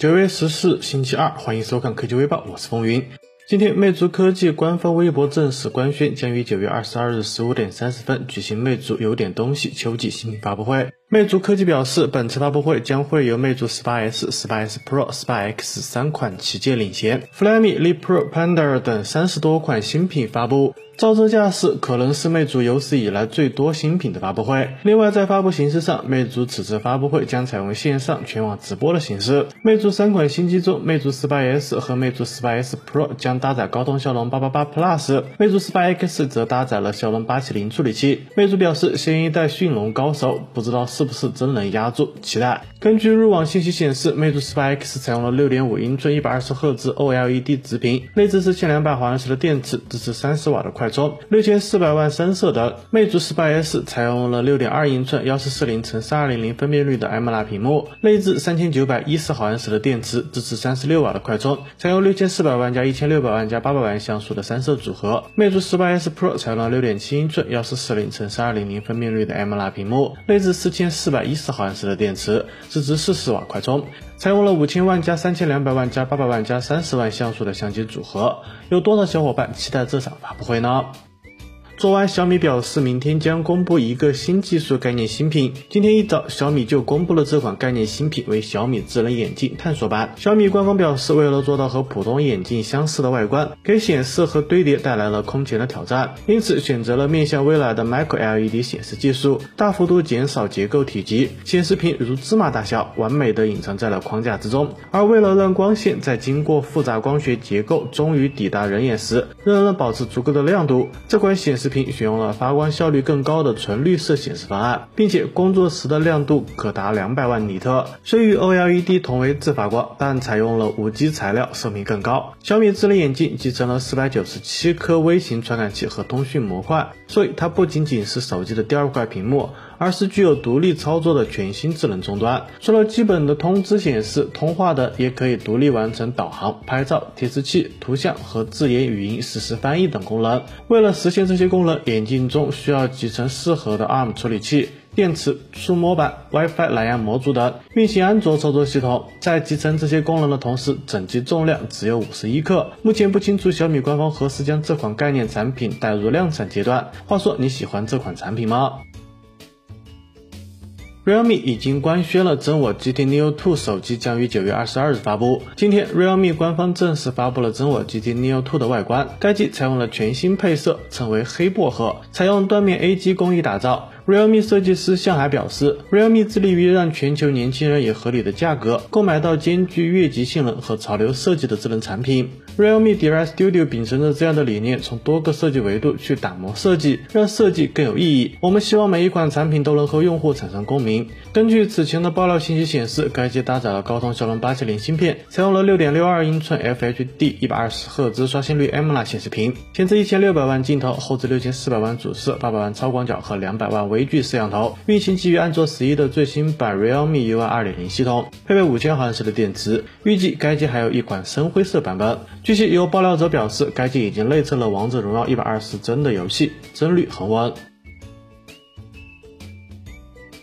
九月十四星期二，欢迎收看科技微报，我是风云。今天，魅族科技官方微博正式官宣，将于九月二十二日十五点三十分举行魅族有点东西秋季新品发布会。魅族科技表示，本次发布会将会由魅族十八 S、十八 S Pro、十八 X 三款旗舰领衔，Flyme、Leap Pro、Panda 等三十多款新品发布。造车架势可能是魅族有史以来最多新品的发布会。另外，在发布形式上，魅族此次发布会将采用线上全网直播的形式。魅族三款新机中，魅族十八 S 和魅族十八 S Pro 将搭载高通骁龙八八八 Plus，魅族十八 X 则搭载了骁龙八七零处理器。魅族表示，新一代驯龙高手，不知道是是不是真能压住，期待。根据入网信息显示，魅族十八 X 采用了六点五英寸一百二十赫兹 OLED 直屏，内置四千两百毫安时的电池，支持三十瓦的快。充六千四百万三色的，魅族十八 S 采用了六点二英寸幺四四零乘三二零零分辨率的 AMOLED 屏幕，内置三千九百一十毫安时的电池，支持三十六瓦的快充，采用六千四百万加一千六百万加八百万像素的三摄组合。魅族十八 S Pro 采用了六点七英寸幺四四零乘三二零零分辨率的 AMOLED 屏幕，内置四四百一十毫安时的电池，支持四十瓦快充，采用了五千万加三千两百万加八百万加三十万像素的相机组合。有多少小伙伴期待这场发布会呢？昨晚，小米表示明天将公布一个新技术概念新品。今天一早，小米就公布了这款概念新品，为小米智能眼镜探索版。小米官方表示，为了做到和普通眼镜相似的外观，给显示和堆叠带来了空前的挑战，因此选择了面向未来的 Micro LED 显示技术，大幅度减少结构体积，显示屏如芝麻大小，完美的隐藏在了框架之中。而为了让光线在经过复杂光学结构终于抵达人眼时，仍能保持足够的亮度，这款显示。屏选用了发光效率更高的纯绿色显示方案，并且工作时的亮度可达两百万尼特。虽与 OLED 同为自发光，但采用了无机材料，寿命更高。小米智能眼镜集成了四百九十七颗微型传感器和通讯模块，所以它不仅仅是手机的第二块屏幕。而是具有独立操作的全新智能终端，除了基本的通知显示、通话的，也可以独立完成导航、拍照、提示器、图像和字眼语音实时翻译等功能。为了实现这些功能，眼镜中需要集成适合的 ARM 处理器、电池、触摸板、WiFi 蓝牙模组等，运行安卓操作系统。在集成这些功能的同时，整机重量只有五十一克。目前不清楚小米官方何时将这款概念产品带入量产阶段。话说，你喜欢这款产品吗？realme 已经官宣了真我 GT Neo 2手机将于九月二十二日发布。今天，realme 官方正式发布了真我 GT Neo 2的外观。该机采用了全新配色，称为黑薄荷，采用缎面 AG 工艺打造。Realme 设计师向海表示，realme 致力于让全球年轻人以合理的价格购买到兼具越级性能和潮流设计的智能产品。realme Direct Studio 秉承着这样的理念，从多个设计维度去打磨设计，让设计更有意义。我们希望每一款产品都能和用户产生共鸣。根据此前的爆料信息显示，该机搭载了高通骁龙八七零芯片，采用了六点六二英寸 FHD 一百二十赫兹刷新率 AMOLED 显示屏，前置一千六百万镜头，后置六千四百万主摄，八百万超广角和两百万微距摄像头，运行基于安卓十一的最新版 Realme UI 二点零系统，配备五千毫安时的电池。预计该机还有一款深灰色版本。据悉，有爆料者表示，该机已经内测了王者荣耀一百二十帧的游戏，帧率恒温。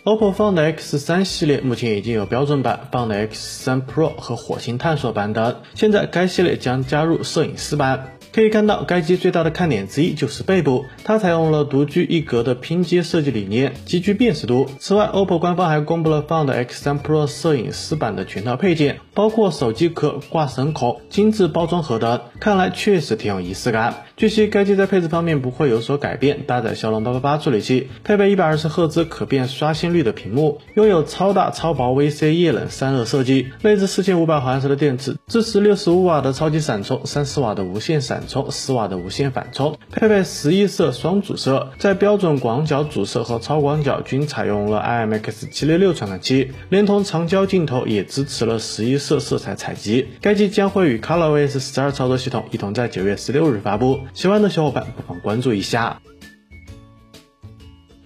OPPO Find X3 系列目前已经有标准版、Find X3 Pro 和火星探索版等，现在该系列将加入摄影师版。可以看到，该机最大的看点之一就是背部，它采用了独具一格的拼接设计理念，极具辨识度。此外，OPPO 官方还公布了 Find X3 Pro 摄影师版的全套配件，包括手机壳、挂绳孔、精致包装盒等，看来确实挺有仪式感。据悉，该机在配置方面不会有所改变，搭载骁龙八八八处理器，配备一百二十赫兹可变刷新率的屏幕，拥有超大超薄 VC 液冷散热设计，内置四千五百毫安时的电池，支持六十五瓦的超级闪充、三十瓦的无线闪充、十瓦的无线反充，配备十一色双主摄，在标准广角主摄和超广角均采用了 IMX 七六六传感器，连同长焦镜头也支持了十一色色彩采集。该机将会与 ColorOS 十二操作系统一同在九月十六日发布。喜欢的小伙伴不妨关注一下。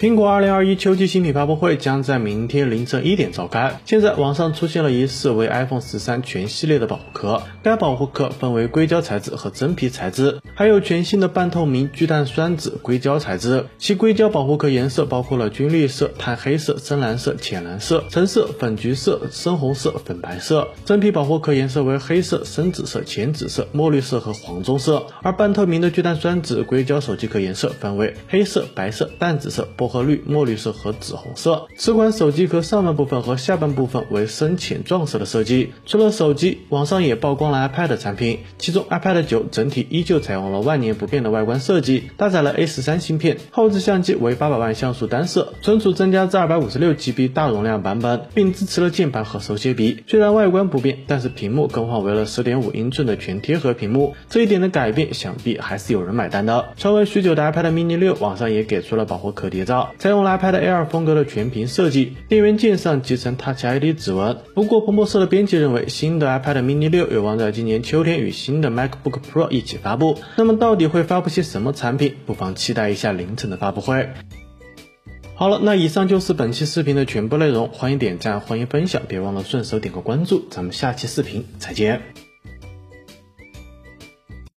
苹果2021秋季新品发布会将在明天凌晨一点召开。现在网上出现了疑似为 iPhone 十三全系列的保护壳，该保护壳分为硅胶材质和真皮材质，还有全新的半透明聚碳酸酯硅胶材质。其硅胶保护壳颜色包括了军绿色、炭黑色、深蓝色、浅蓝色、橙色、粉橘色、深红色、粉白色。真皮保护壳颜色为黑色、深紫色、浅紫色、墨绿色和黄棕色。而半透明的聚碳酸酯硅胶手机壳颜色分为黑色、白色、淡紫色、薄。和绿、墨绿色和紫红色。此款手机壳上半部分和下半部分为深浅撞色的设计。除了手机，网上也曝光了 iPad 产品，其中 iPad 九整体依旧采用了万年不变的外观设计，搭载了 A 十三芯片，后置相机为八百万像素单摄，存储增加至二百五十六 GB 大容量版本，并支持了键盘和手写笔。虽然外观不变，但是屏幕更换为了十点五英寸的全贴合屏幕，这一点的改变，想必还是有人买单的。传闻许久的 iPad mini 六，网上也给出了保护壳谍照。采用了 iPad Air 风格的全屏设计，电源键上集成 Touch ID 指纹。不过，彭博社的编辑认为，新的 iPad mini 六有望在今年秋天与新的 MacBook Pro 一起发布。那么，到底会发布些什么产品？不妨期待一下凌晨的发布会。好了，那以上就是本期视频的全部内容。欢迎点赞，欢迎分享，别忘了顺手点个关注。咱们下期视频再见。